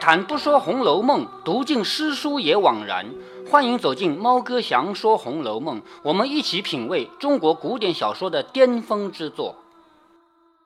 谈不说《红楼梦》，读尽诗书也枉然。欢迎走进猫哥祥说《红楼梦》，我们一起品味中国古典小说的巅峰之作。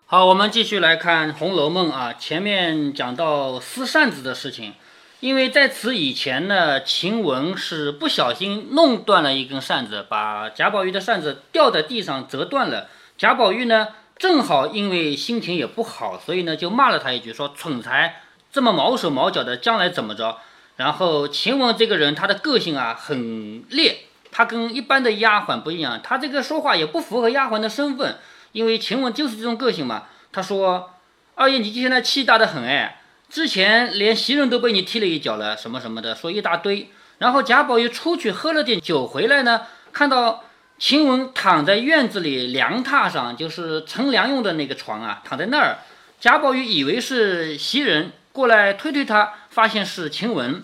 好，我们继续来看《红楼梦》啊。前面讲到撕扇子的事情，因为在此以前呢，晴雯是不小心弄断了一根扇子，把贾宝玉的扇子掉在地上折断了。贾宝玉呢，正好因为心情也不好，所以呢就骂了他一句，说蠢材，这么毛手毛脚的，将来怎么着？然后晴雯这个人，她的个性啊很烈，她跟一般的丫鬟不一样，她这个说话也不符合丫鬟的身份，因为晴雯就是这种个性嘛。她说：“二爷，你现在气大的很哎，之前连袭人都被你踢了一脚了，什么什么的，说一大堆。然后贾宝玉出去喝了点酒回来呢，看到晴雯躺在院子里凉榻上，就是乘凉用的那个床啊，躺在那儿。贾宝玉以为是袭人过来推推他，发现是晴雯。”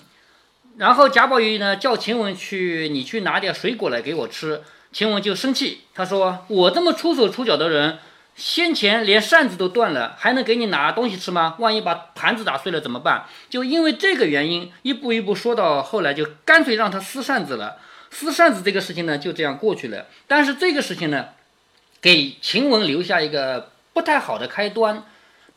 然后贾宝玉呢叫晴雯去，你去拿点水果来给我吃。晴雯就生气，他说：“我这么出手出脚的人，先前连扇子都断了，还能给你拿东西吃吗？万一把盘子打碎了怎么办？”就因为这个原因，一步一步说到后来，就干脆让他撕扇子了。撕扇子这个事情呢，就这样过去了。但是这个事情呢，给晴雯留下一个不太好的开端。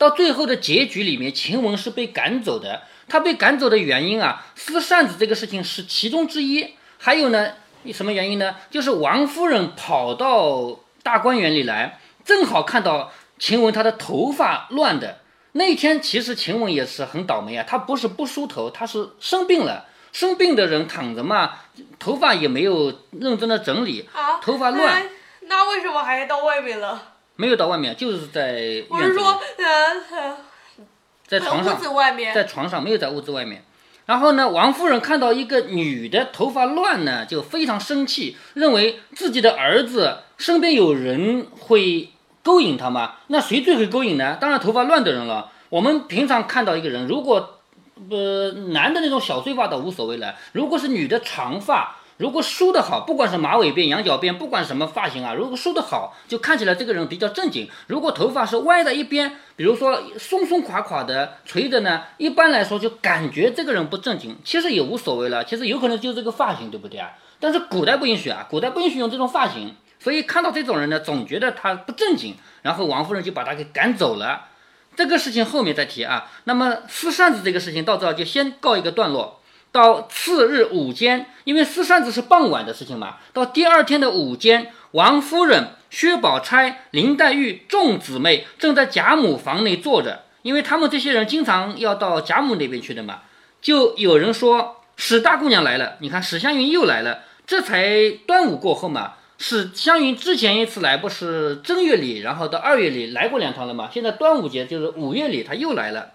到最后的结局里面，晴雯是被赶走的。他被赶走的原因啊，撕扇子这个事情是其中之一。还有呢，什么原因呢？就是王夫人跑到大观园里来，正好看到晴雯她的头发乱的。那天其实晴雯也是很倒霉啊，她不是不梳头，她是生病了。生病的人躺着嘛，头发也没有认真的整理，头发乱。那为什么还到外面了？没有到外面，就是在。我是说，呃。在床上，在床上没有在屋子外面。然后呢，王夫人看到一个女的头发乱呢，就非常生气，认为自己的儿子身边有人会勾引他吗？那谁最会勾引呢？当然头发乱的人了。我们平常看到一个人，如果呃男的那种小碎发倒无所谓了，如果是女的长发。如果梳得好，不管是马尾辫、羊角辫，不管什么发型啊，如果梳得好，就看起来这个人比较正经。如果头发是歪在一边，比如说松松垮垮的、垂着呢，一般来说就感觉这个人不正经。其实也无所谓了，其实有可能就这个发型，对不对啊？但是古代不允许啊，古代不允许用这种发型，所以看到这种人呢，总觉得他不正经。然后王夫人就把他给赶走了。这个事情后面再提啊。那么撕扇子这个事情到这儿就先告一个段落。到次日午间，因为撕扇子是傍晚的事情嘛。到第二天的午间，王夫人、薛宝钗、林黛玉众姊妹正在贾母房内坐着，因为他们这些人经常要到贾母那边去的嘛。就有人说史大姑娘来了，你看史湘云又来了。这才端午过后嘛，史湘云之前一次来不是正月里，然后到二月里来过两趟了嘛。现在端午节就是五月里，她又来了。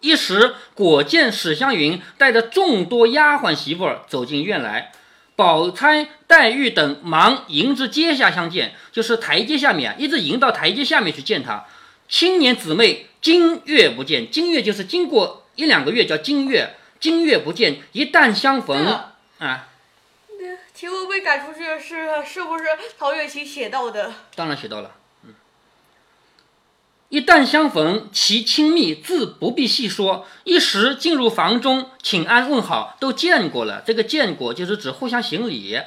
一时果见史湘云带着众多丫鬟媳妇儿走进院来，宝钗、黛玉等忙迎至阶下相见，就是台阶下面啊，一直迎到台阶下面去见她。青年姊妹今月不见，今月就是经过一两个月叫今月，今月不见，一旦相逢啊。那晴雯被赶出去是是不是陶渊明写到的？当然写到了。一旦相逢，其亲密自不必细说。一时进入房中，请安问好，都见过了。这个见过就是指互相行礼。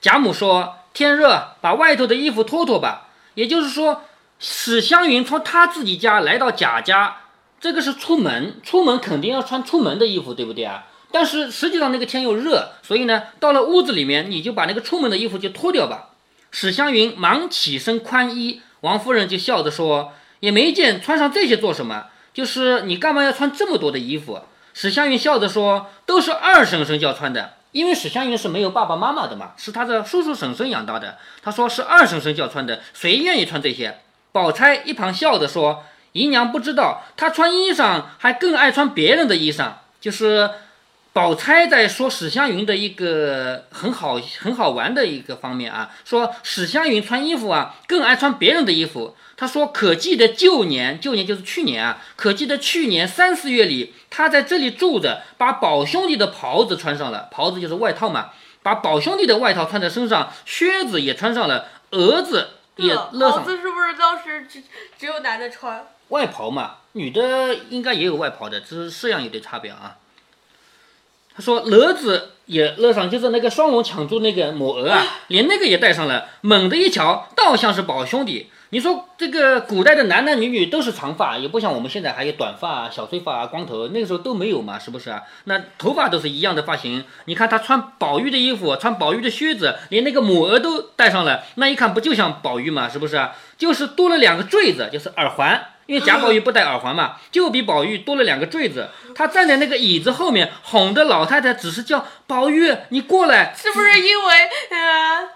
贾母说：“天热，把外头的衣服脱脱吧。”也就是说，史湘云从他自己家来到贾家，这个是出门，出门肯定要穿出门的衣服，对不对啊？但是实际上那个天又热，所以呢，到了屋子里面，你就把那个出门的衣服就脱掉吧。史湘云忙起身宽衣，王夫人就笑着说。也没见穿上这些做什么，就是你干嘛要穿这么多的衣服？史湘云笑着说：“都是二婶婶叫穿的，因为史湘云是没有爸爸妈妈的嘛，是他的叔叔婶婶养大的。他说是二婶婶叫穿的，谁愿意穿这些？”宝钗一旁笑着说：“姨娘不知道，她穿衣裳还更爱穿别人的衣裳，就是。”宝钗在说史湘云的一个很好很好玩的一个方面啊，说史湘云穿衣服啊更爱穿别人的衣服。他说可记得旧年，旧年就是去年啊，可记得去年三四月里，他在这里住着，把宝兄弟的袍子穿上了，袍子就是外套嘛，把宝兄弟的外套穿在身上，靴子也穿上了，蛾子也这勒上袍子是不是当时只只有男的穿？外袍嘛，女的应该也有外袍的，只是式样有点差别啊。他说蛾子也勒上，就是那个双龙抢住那个抹额啊，连那个也戴上了。猛地一瞧，倒像是宝兄弟。你说这个古代的男男女女都是长发，也不像我们现在还有短发啊、小碎发啊、光头，那个时候都没有嘛，是不是啊？那头发都是一样的发型。你看他穿宝玉的衣服，穿宝玉的靴子，连那个抹额都戴上了，那一看不就像宝玉嘛，是不是啊？就是多了两个坠子，就是耳环。因为贾宝玉不戴耳环嘛，就比宝玉多了两个坠子。他站在那个椅子后面，哄着老太太只是叫宝玉，你过来。是不是因为呃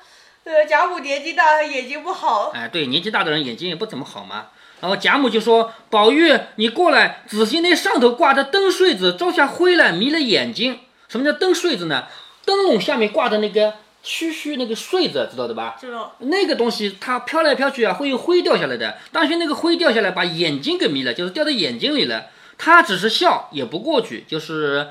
呃贾母年纪大，眼睛不好？哎，对，年纪大的人眼睛也不怎么好嘛。然后贾母就说：“宝玉，你过来，仔细那上头挂着灯穗子照下灰来，迷了眼睛。什么叫灯穗子呢？灯笼下面挂的那个须须那个穗子，知道的吧？知道。那个东西它飘来飘去啊，会有灰掉下来的。当心那个灰掉下来，把眼睛给迷了，就是掉到眼睛里了。他只是笑也不过去，就是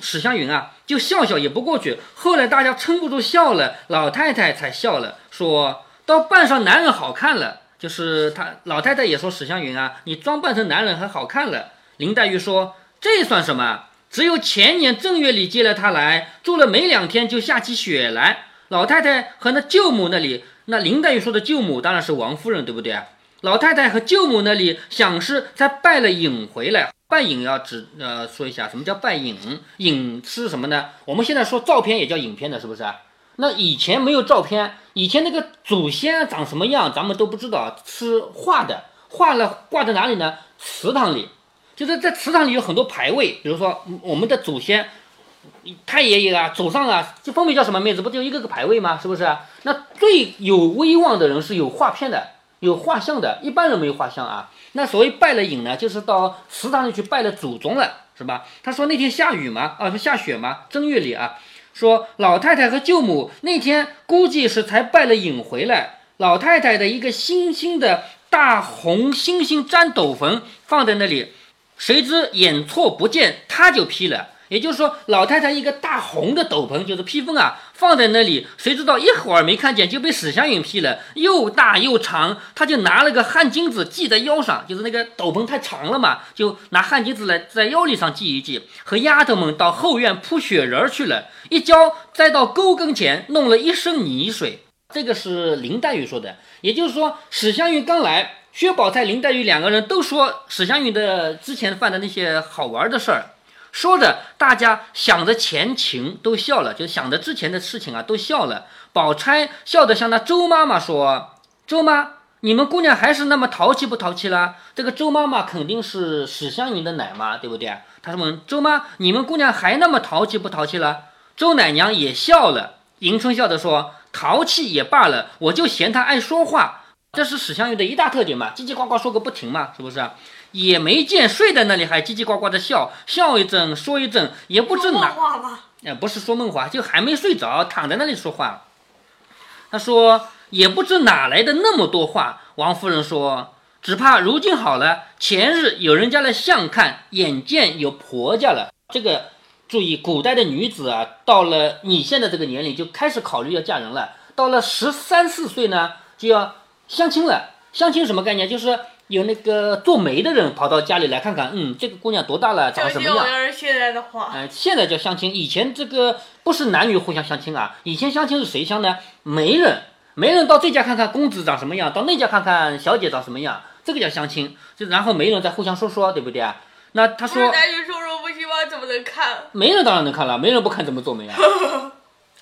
史湘云啊，就笑笑也不过去。后来大家撑不住笑了，老太太才笑了，说到扮上男人好看了。就是她老太太也说史湘云啊，你装扮成男人还好看了。林黛玉说这算什么？只有前年正月里接了他来，住了没两天就下起雪来。老太太和那舅母那里，那林黛玉说的舅母当然是王夫人，对不对啊？老太太和舅母那里想是才拜了影回来，拜影要指呃说一下什么叫拜影？影是什么呢？我们现在说照片也叫影片的，是不是？那以前没有照片，以前那个祖先长什么样，咱们都不知道，是画的，画了挂在哪里呢？祠堂里，就是在祠堂里有很多牌位，比如说我们的祖先。太爷爷啊，祖上啊，这分别叫什么名字？不就一个个牌位吗？是不是？那最有威望的人是有画片的，有画像的，一般人没有画像啊。那所谓拜了影呢，就是到祠堂里去拜了祖宗了，是吧？他说那天下雨嘛，啊，是下雪嘛，正月里啊，说老太太和舅母那天估计是才拜了影回来，老太太的一个星星的大红星星粘斗篷放在那里，谁知眼错不见，他就劈了。也就是说，老太太一个大红的斗篷，就是披风啊，放在那里，谁知道一会儿没看见就被史湘云披了，又大又长，她就拿了个汗巾子系在腰上，就是那个斗篷太长了嘛，就拿汗巾子来在腰里上系一系，和丫头们到后院铺雪人去了，一跤栽到沟跟前，弄了一身泥水。这个是林黛玉说的，也就是说，史湘云刚来，薛宝钗、林黛玉两个人都说史湘云的之前犯的那些好玩的事儿。说着，大家想着前情都笑了，就想着之前的事情啊，都笑了。宝钗笑得向那周妈妈说：“周妈，你们姑娘还是那么淘气不淘气啦？”这个周妈妈肯定是史湘云的奶妈，对不对？她问周妈：“你们姑娘还那么淘气不淘气了？”周奶娘也笑了。迎春笑着说：“淘气也罢了，我就嫌她爱说话，这是史湘云的一大特点嘛，叽叽呱呱说个不停嘛，是不是？”也没见睡在那里还叽叽呱呱的笑，笑一阵说一阵，也不知哪，哎，不是说梦话，就还没睡着，躺在那里说话。他说也不知哪来的那么多话。王夫人说，只怕如今好了，前日有人家来相看，眼见有婆家了。这个注意，古代的女子啊，到了你现在这个年龄，就开始考虑要嫁人了。到了十三四岁呢，就要相亲了。相亲什么概念？就是。有那个做媒的人跑到家里来看看，嗯，这个姑娘多大了，长什么样？要是现在的话，嗯，现在叫相亲，以前这个不是男女互相相亲啊，以前相亲是谁相呢？媒人，媒人到这家看看公子长什么样，到那家看看小姐长什么样，这个叫相亲。就然后媒人再互相说说，对不对啊？那他说男女授受不亲吗？怎么能看？媒人当然能看了，媒人不看怎么做媒啊？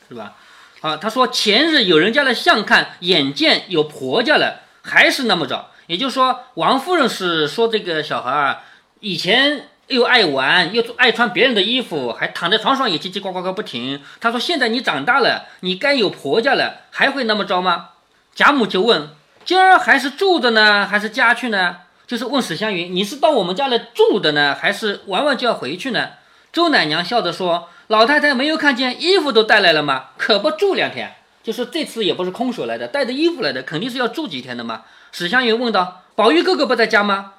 是吧？啊，他说前日有人家的相看，眼见有婆家了，还是那么着。也就是说，王夫人是说这个小孩儿以前又爱玩，又爱穿别人的衣服，还躺在床上也叽叽呱呱个不停。她说：“现在你长大了，你该有婆家了，还会那么着吗？”贾母就问：“今儿还是住的呢，还是家去呢？”就是问史湘云：“你是到我们家来住的呢，还是玩完就要回去呢？”周奶娘笑着说：“老太太没有看见衣服都带来了吗？可不住两天。就是这次也不是空手来的，带着衣服来的，肯定是要住几天的嘛。”史湘云问道：“宝玉哥哥不在家吗？”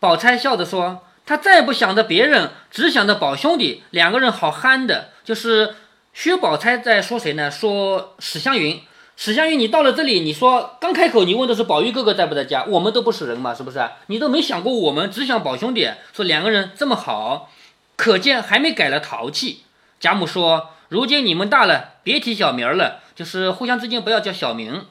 宝钗笑着说：“他再不想着别人，只想着宝兄弟，两个人好憨的。”就是薛宝钗在说谁呢？说史湘云。史湘云，你到了这里，你说刚开口，你问的是宝玉哥哥在不在家？我们都不是人嘛，是不是？你都没想过我们，只想宝兄弟。说两个人这么好，可见还没改了淘气。贾母说：“如今你们大了，别提小名了，就是互相之间不要叫小名。”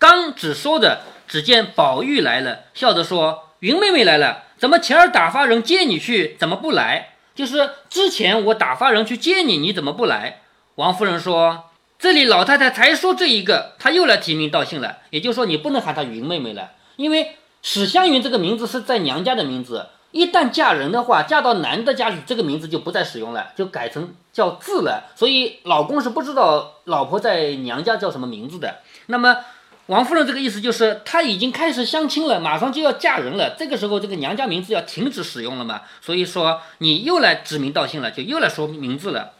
刚只说着，只见宝玉来了，笑着说：“云妹妹来了，怎么前儿打发人接你去，怎么不来？就是之前我打发人去接你，你怎么不来？”王夫人说。这里老太太才说这一个，她又来提名道姓了。也就是说，你不能喊她云妹妹了，因为史湘云这个名字是在娘家的名字，一旦嫁人的话，嫁到男的家去，这个名字就不再使用了，就改成叫字了。所以老公是不知道老婆在娘家叫什么名字的。那么王夫人这个意思就是，她已经开始相亲了，马上就要嫁人了，这个时候这个娘家名字要停止使用了嘛？所以说你又来指名道姓了，就又来说名字了。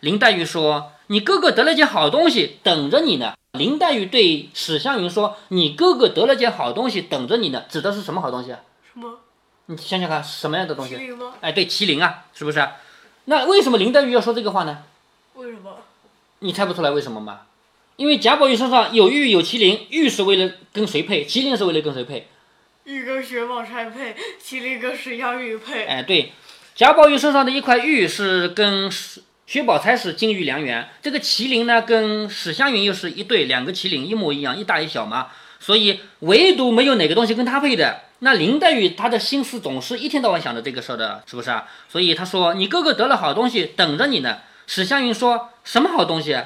林黛玉说。你哥哥得了件好东西，等着你呢。林黛玉对史湘云说：“你哥哥得了件好东西，等着你呢。”指的是什么好东西啊？什么？你想想看，什么样的东西？麒麟吗？哎，对，麒麟啊，是不是？那为什么林黛玉要说这个话呢？为什么？你猜不出来为什么吗？因为贾宝玉身上有玉有麒麟，玉是为了跟谁配？麒麟是为了跟谁配？玉跟薛宝钗配，麒麟跟史湘云配。哎，对，贾宝玉身上的一块玉是跟史。薛宝钗是金玉良缘，这个麒麟呢，跟史湘云又是一对，两个麒麟一模一样，一大一小嘛，所以唯独没有哪个东西跟他配的。那林黛玉她的心思总是一天到晚想着这个事儿的，是不是啊？所以她说你哥哥得了好东西，等着你呢。史湘云说什么好东西？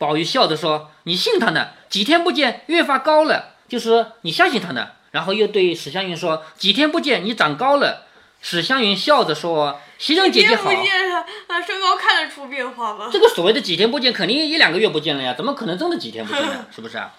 宝玉笑着说你信他呢？几天不见，越发高了，就是你相信他呢。然后又对史湘云说几天不见，你长高了。史湘云笑着说。袭人姐姐好，啊，身高看得出变化吗？这个所谓的几天不见，肯定一两个月不见了呀，怎么可能真的几天不见呢？是不是啊？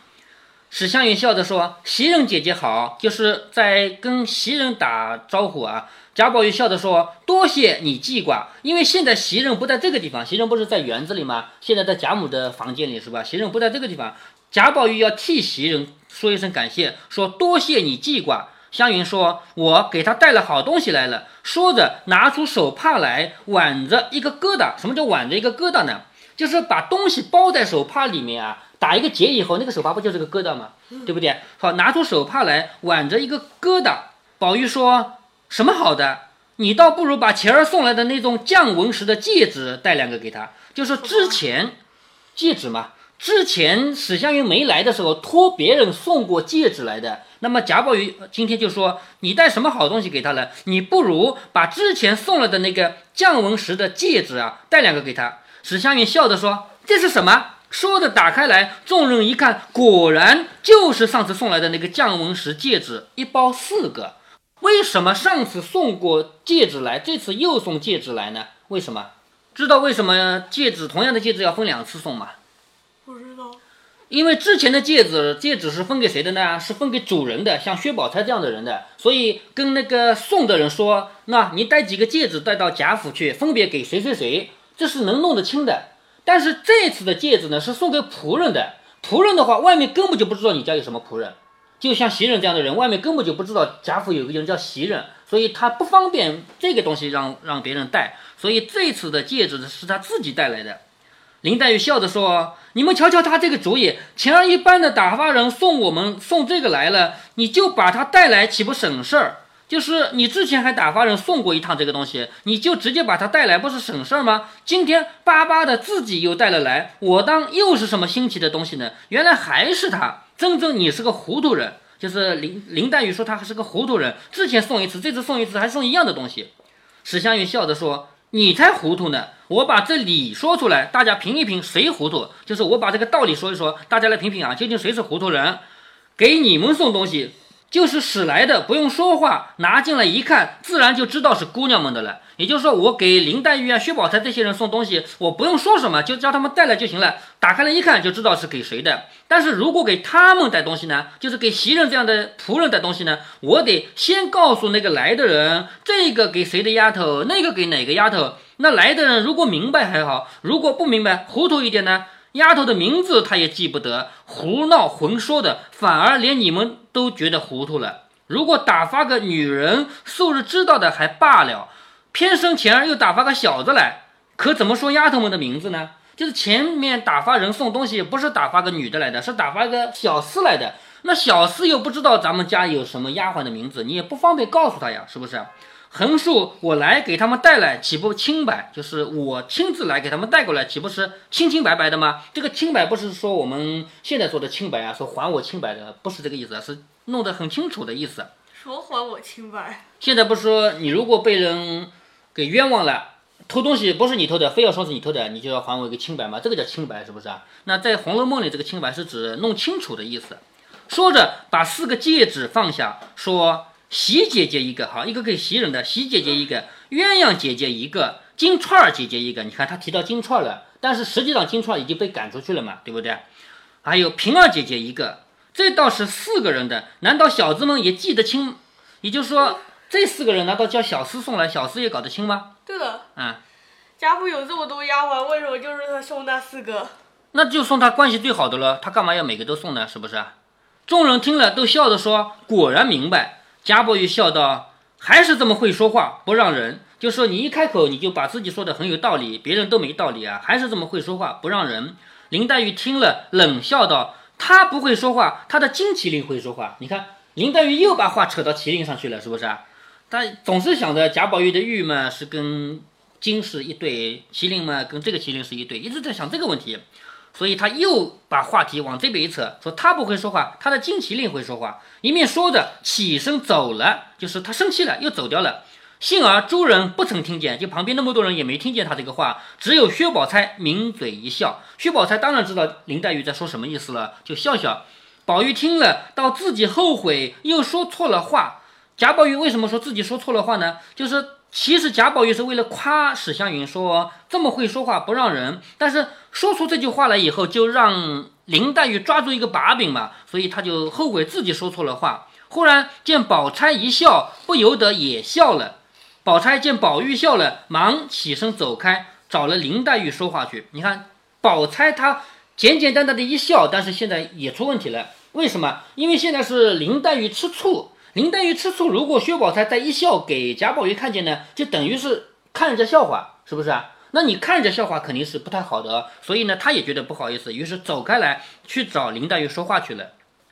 史湘云笑着说：“袭人姐姐好，就是在跟袭人打招呼啊。”贾宝玉笑着说：“多谢你记挂，因为现在袭人不在这个地方，袭人不是在园子里吗？现在在贾母的房间里是吧？袭人不在这个地方，贾宝玉要替袭人说一声感谢，说多谢你记挂。”湘云说：“我给他带了好东西来了。”说着，拿出手帕来挽着一个疙瘩。什么叫挽着一个疙瘩呢？就是把东西包在手帕里面啊，打一个结以后，那个手帕不就是个疙瘩吗？对不对？好，拿出手帕来挽着一个疙瘩。宝玉说：“什么好的？你倒不如把前儿送来的那种降文石的戒指带两个给他，就是之前戒指嘛。之前史湘云没来的时候，托别人送过戒指来的。”那么贾宝玉今天就说：“你带什么好东西给他了？你不如把之前送了的那个降文石的戒指啊，带两个给他。”史湘云笑着说：“这是什么？”说着打开来，众人一看，果然就是上次送来的那个降文石戒指，一包四个。为什么上次送过戒指来，这次又送戒指来呢？为什么？知道为什么戒指同样的戒指要分两次送吗？不知道。因为之前的戒指，戒指是分给谁的呢？是分给主人的，像薛宝钗这样的人的。所以跟那个送的人说：“那你带几个戒指带到贾府去，分别给谁谁谁，这是能弄得清的。”但是这次的戒指呢，是送给仆人的。仆人的话，外面根本就不知道你家有什么仆人，就像袭人这样的人，外面根本就不知道贾府有个人叫袭人，所以他不方便这个东西让让别人带。所以这次的戒指，是他自己带来的。林黛玉笑着说：“你们瞧瞧他这个主意，前儿一般的打发人送我们送这个来了，你就把他带来，岂不省事儿？就是你之前还打发人送过一趟这个东西，你就直接把他带来，不是省事儿吗？今天巴巴的自己又带了来，我当又是什么新奇的东西呢？原来还是他，真正你是个糊涂人。就是林林黛玉说他还是个糊涂人，之前送一次，这次送一次，还送一样的东西。”史湘云笑着说。你才糊涂呢！我把这理说出来，大家评一评谁糊涂。就是我把这个道理说一说，大家来评评啊，究竟谁是糊涂人？给你们送东西。就是使来的，不用说话，拿进来一看，自然就知道是姑娘们的了。也就是说，我给林黛玉啊、薛宝钗这些人送东西，我不用说什么，就叫他们带来就行了。打开来一看，就知道是给谁的。但是如果给他们带东西呢，就是给袭人这样的仆人带东西呢，我得先告诉那个来的人，这个给谁的丫头，那个给哪个丫头。那来的人如果明白还好，如果不明白，糊涂一点呢？丫头的名字他也记不得，胡闹混说的，反而连你们都觉得糊涂了。如果打发个女人，素日知道的还罢了，偏生前儿又打发个小子来，可怎么说丫头们的名字呢？就是前面打发人送东西，不是打发个女的来的，是打发个小厮来的。那小厮又不知道咱们家有什么丫鬟的名字，你也不方便告诉他呀，是不是？横竖我来给他们带来，岂不清白？就是我亲自来给他们带过来，岂不是清清白白的吗？这个清白不是说我们现在说的清白啊，说还我清白的，不是这个意思，是弄得很清楚的意思。说还我清白？现在不是说你如果被人给冤枉了。偷东西不是你偷的，非要说是你偷的，你就要还我一个清白吗？这个叫清白，是不是啊？那在《红楼梦》里，这个清白是指弄清楚的意思。说着，把四个戒指放下，说：“喜姐姐一个，好，一个给袭人的；喜姐姐一个，鸳鸯姐姐一个，金钏儿姐姐一个。你看他提到金钏儿了，但是实际上金钏儿已经被赶出去了嘛，对不对？还有平儿姐姐一个，这倒是四个人的。难道小子们也记得清？也就是说。”这四个人难道叫小厮送来，小厮也搞得清吗？对的。嗯，贾府有这么多丫鬟，为什么就是他送那四个？那就送他关系最好的了，他干嘛要每个都送呢？是不是？众人听了都笑着说：“果然明白。”贾宝玉笑道：“还是这么会说话，不让人。就说你一开口，你就把自己说的很有道理，别人都没道理啊，还是这么会说话，不让人。”林黛玉听了冷笑道：“他不会说话，他的金麒麟会说话。你看，林黛玉又把话扯到麒麟上去了，是不是？”啊？她总是想着贾宝玉的玉嘛是跟金是一对，麒麟嘛跟这个麒麟是一对，一直在想这个问题，所以他又把话题往这边一扯，说他不会说话，他的金麒麟会说话。一面说着起身走了，就是他生气了又走掉了。幸而诸人不曾听见，就旁边那么多人也没听见他这个话，只有薛宝钗抿嘴一笑。薛宝钗当然知道林黛玉在说什么意思了，就笑笑。宝玉听了，到自己后悔，又说错了话。贾宝玉为什么说自己说错了话呢？就是其实贾宝玉是为了夸史湘云，说这么会说话不让人，但是说出这句话来以后，就让林黛玉抓住一个把柄嘛，所以他就后悔自己说错了话。忽然见宝钗一笑，不由得也笑了。宝钗见宝玉笑了，忙起身走开，找了林黛玉说话去。你看宝钗她简简单单的一笑，但是现在也出问题了。为什么？因为现在是林黛玉吃醋。林黛玉吃醋，如果薛宝钗再一笑给贾宝玉看见呢，就等于是看人家笑话，是不是啊？那你看人家笑话肯定是不太好的，所以呢，他也觉得不好意思，于是走开来去找林黛玉说话去了。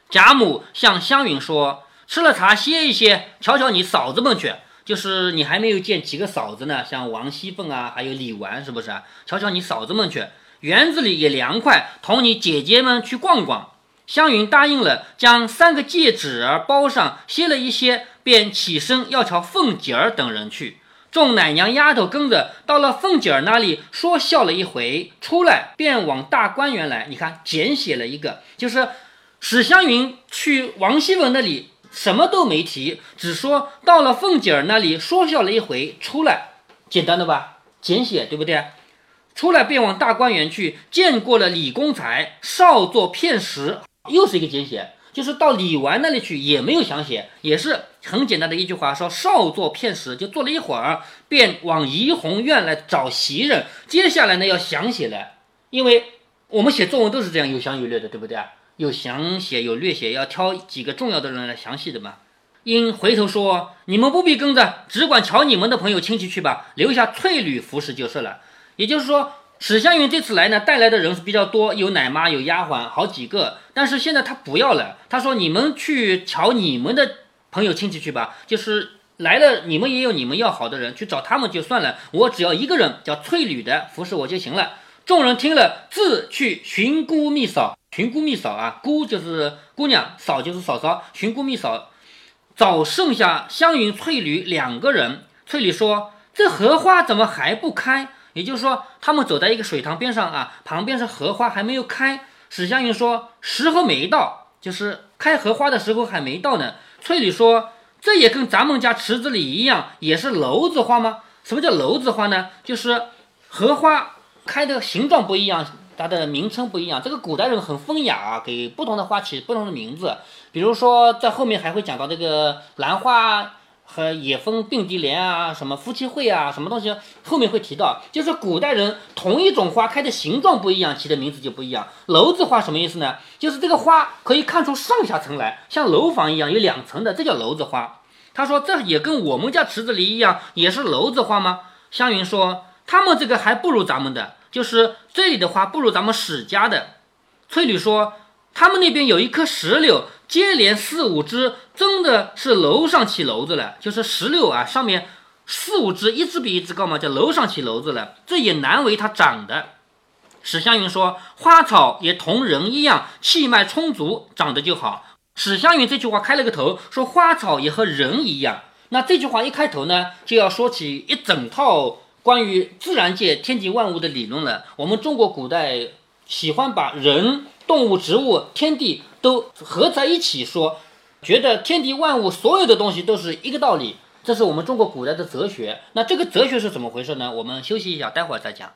贾母向湘云说：“吃了茶歇一歇，瞧瞧你嫂子们去，就是你还没有见几个嫂子呢，像王熙凤啊，还有李纨，是不是啊？瞧瞧你嫂子们去，园子里也凉快，同你姐姐们去逛逛。”湘云答应了，将三个戒指儿包上，歇了一歇，便起身要朝凤姐儿等人去。众奶娘丫头跟着到了凤姐儿那里，说笑了一回，出来便往大观园来。你看，简写了一个，就是史湘云去王熙凤那里，什么都没提，只说到了凤姐儿那里，说笑了一回，出来，简单的吧？简写对不对？出来便往大观园去，见过了李公才，稍作片时。又是一个简写，就是到李纨那里去也没有详写，也是很简单的一句话，说稍作片时，就坐了一会儿，便往怡红院来找袭人。接下来呢要详写了，因为我们写作文都是这样有详有略的，对不对？有详写有略写，要挑几个重要的人来详细的嘛。因回头说，你们不必跟着，只管瞧你们的朋友亲戚去吧，留下翠缕服侍就是了。也就是说。史湘云这次来呢，带来的人是比较多，有奶妈，有丫鬟，好几个。但是现在他不要了，他说：“你们去瞧你们的朋友亲戚去吧，就是来了，你们也有你们要好的人，去找他们就算了。我只要一个人，叫翠缕的服侍我就行了。”众人听了，自去寻姑觅嫂，寻姑觅嫂啊，姑就是姑娘，嫂就是嫂嫂，寻姑觅嫂，找剩下湘云、翠缕两个人。翠缕说：“这荷花怎么还不开？”也就是说，他们走在一个水塘边上啊，旁边是荷花还没有开。史湘云说：“时候没到，就是开荷花的时候还没到呢。”翠缕说：“这也跟咱们家池子里一样，也是篓子花吗？什么叫篓子花呢？就是荷花开的形状不一样，它的名称不一样。这个古代人很风雅啊，给不同的花起不同的名字。比如说，在后面还会讲到这个兰花。”和野蜂并蒂莲啊，什么夫妻会啊，什么东西后面会提到，就是古代人同一种花开的形状不一样，起的名字就不一样。楼子花什么意思呢？就是这个花可以看出上下层来，像楼房一样有两层的，这叫楼子花。他说这也跟我们家池子里一样，也是楼子花吗？湘云说他们这个还不如咱们的，就是这里的花不如咱们史家的。翠缕说，他们那边有一棵石榴，接连四五只，真的是楼上起楼子了。就是石榴啊，上面四五只，一只比一只高嘛，叫楼上起楼子了。这也难为它长的。史湘云说，花草也同人一样，气脉充足，长得就好。史湘云这句话开了个头，说花草也和人一样。那这句话一开头呢，就要说起一整套关于自然界天地万物的理论了。我们中国古代。喜欢把人、动物、植物、天地都合在一起说，觉得天地万物所有的东西都是一个道理，这是我们中国古代的哲学。那这个哲学是怎么回事呢？我们休息一下，待会儿再讲。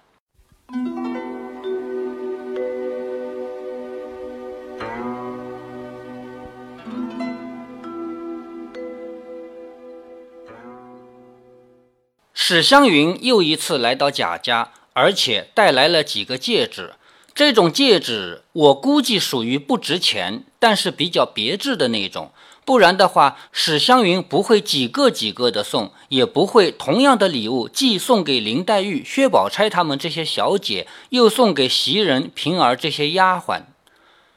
史湘云又一次来到贾家，而且带来了几个戒指。这种戒指，我估计属于不值钱，但是比较别致的那种。不然的话，史湘云不会几个几个的送，也不会同样的礼物既送给林黛玉、薛宝钗他们这些小姐，又送给袭人、平儿这些丫鬟。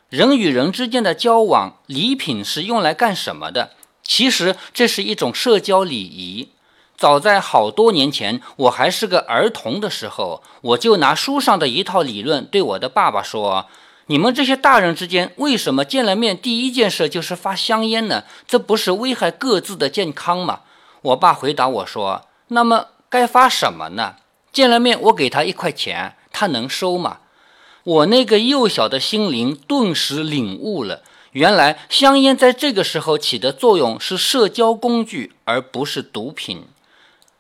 人与人之间的交往，礼品是用来干什么的？其实这是一种社交礼仪。早在好多年前，我还是个儿童的时候，我就拿书上的一套理论对我的爸爸说：“你们这些大人之间，为什么见了面第一件事就是发香烟呢？这不是危害各自的健康吗？”我爸回答我说：“那么该发什么呢？见了面我给他一块钱，他能收吗？”我那个幼小的心灵顿时领悟了，原来香烟在这个时候起的作用是社交工具，而不是毒品。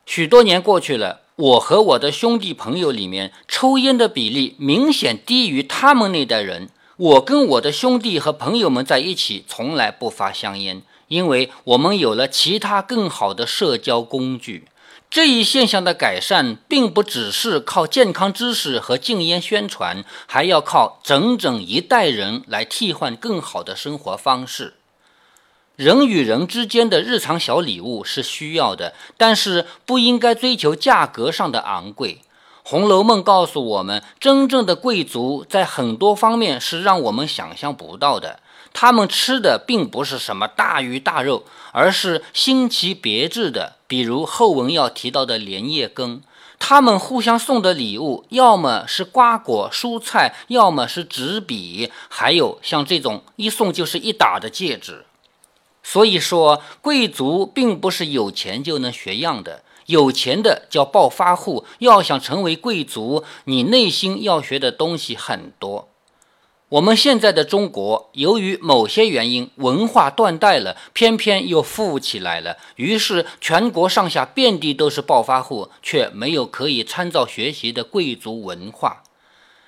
许多年过去了，我和我的兄弟朋友里面抽烟的比例明显低于他们那代人。我跟我的兄弟和朋友们在一起，从来不发香烟，因为我们有了其他更好的社交工具。这一现象的改善，并不只是靠健康知识和禁烟宣传，还要靠整整一代人来替换更好的生活方式。人与人之间的日常小礼物是需要的，但是不应该追求价格上的昂贵。《红楼梦》告诉我们，真正的贵族在很多方面是让我们想象不到的。他们吃的并不是什么大鱼大肉，而是新奇别致的，比如后文要提到的莲叶羹。他们互相送的礼物，要么是瓜果蔬菜，要么是纸笔，还有像这种一送就是一打的戒指。所以说，贵族并不是有钱就能学样的，有钱的叫暴发户。要想成为贵族，你内心要学的东西很多。我们现在的中国，由于某些原因，文化断代了，偏偏又富起来了，于是全国上下遍地都是暴发户，却没有可以参照学习的贵族文化。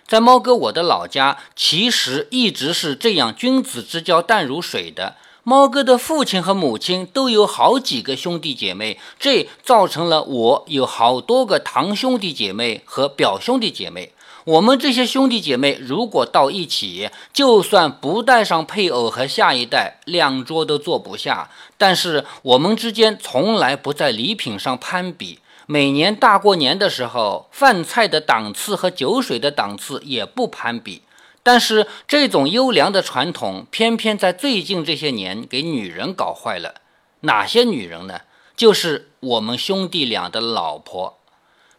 在猫哥我的老家，其实一直是这样，君子之交淡如水的。猫哥的父亲和母亲都有好几个兄弟姐妹，这造成了我有好多个堂兄弟姐妹和表兄弟姐妹。我们这些兄弟姐妹如果到一起，就算不带上配偶和下一代，两桌都坐不下。但是我们之间从来不在礼品上攀比，每年大过年的时候，饭菜的档次和酒水的档次也不攀比。但是这种优良的传统，偏偏在最近这些年给女人搞坏了。哪些女人呢？就是我们兄弟俩的老婆。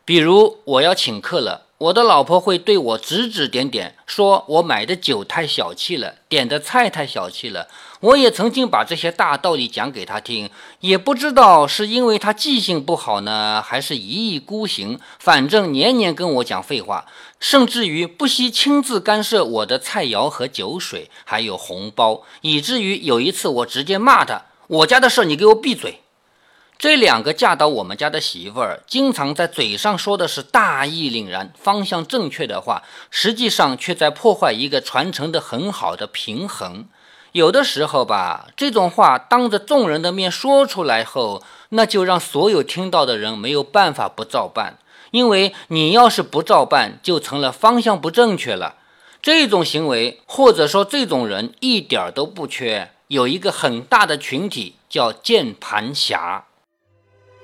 比如我要请客了。我的老婆会对我指指点点，说我买的酒太小气了，点的菜太小气了。我也曾经把这些大道理讲给她听，也不知道是因为她记性不好呢，还是一意孤行，反正年年跟我讲废话，甚至于不惜亲自干涉我的菜肴和酒水，还有红包，以至于有一次我直接骂她：“我家的事你给我闭嘴。”这两个嫁到我们家的媳妇儿，经常在嘴上说的是大义凛然、方向正确的话，实际上却在破坏一个传承的很好的平衡。有的时候吧，这种话当着众人的面说出来后，那就让所有听到的人没有办法不照办，因为你要是不照办，就成了方向不正确了。这种行为，或者说这种人，一点都不缺，有一个很大的群体叫键盘侠。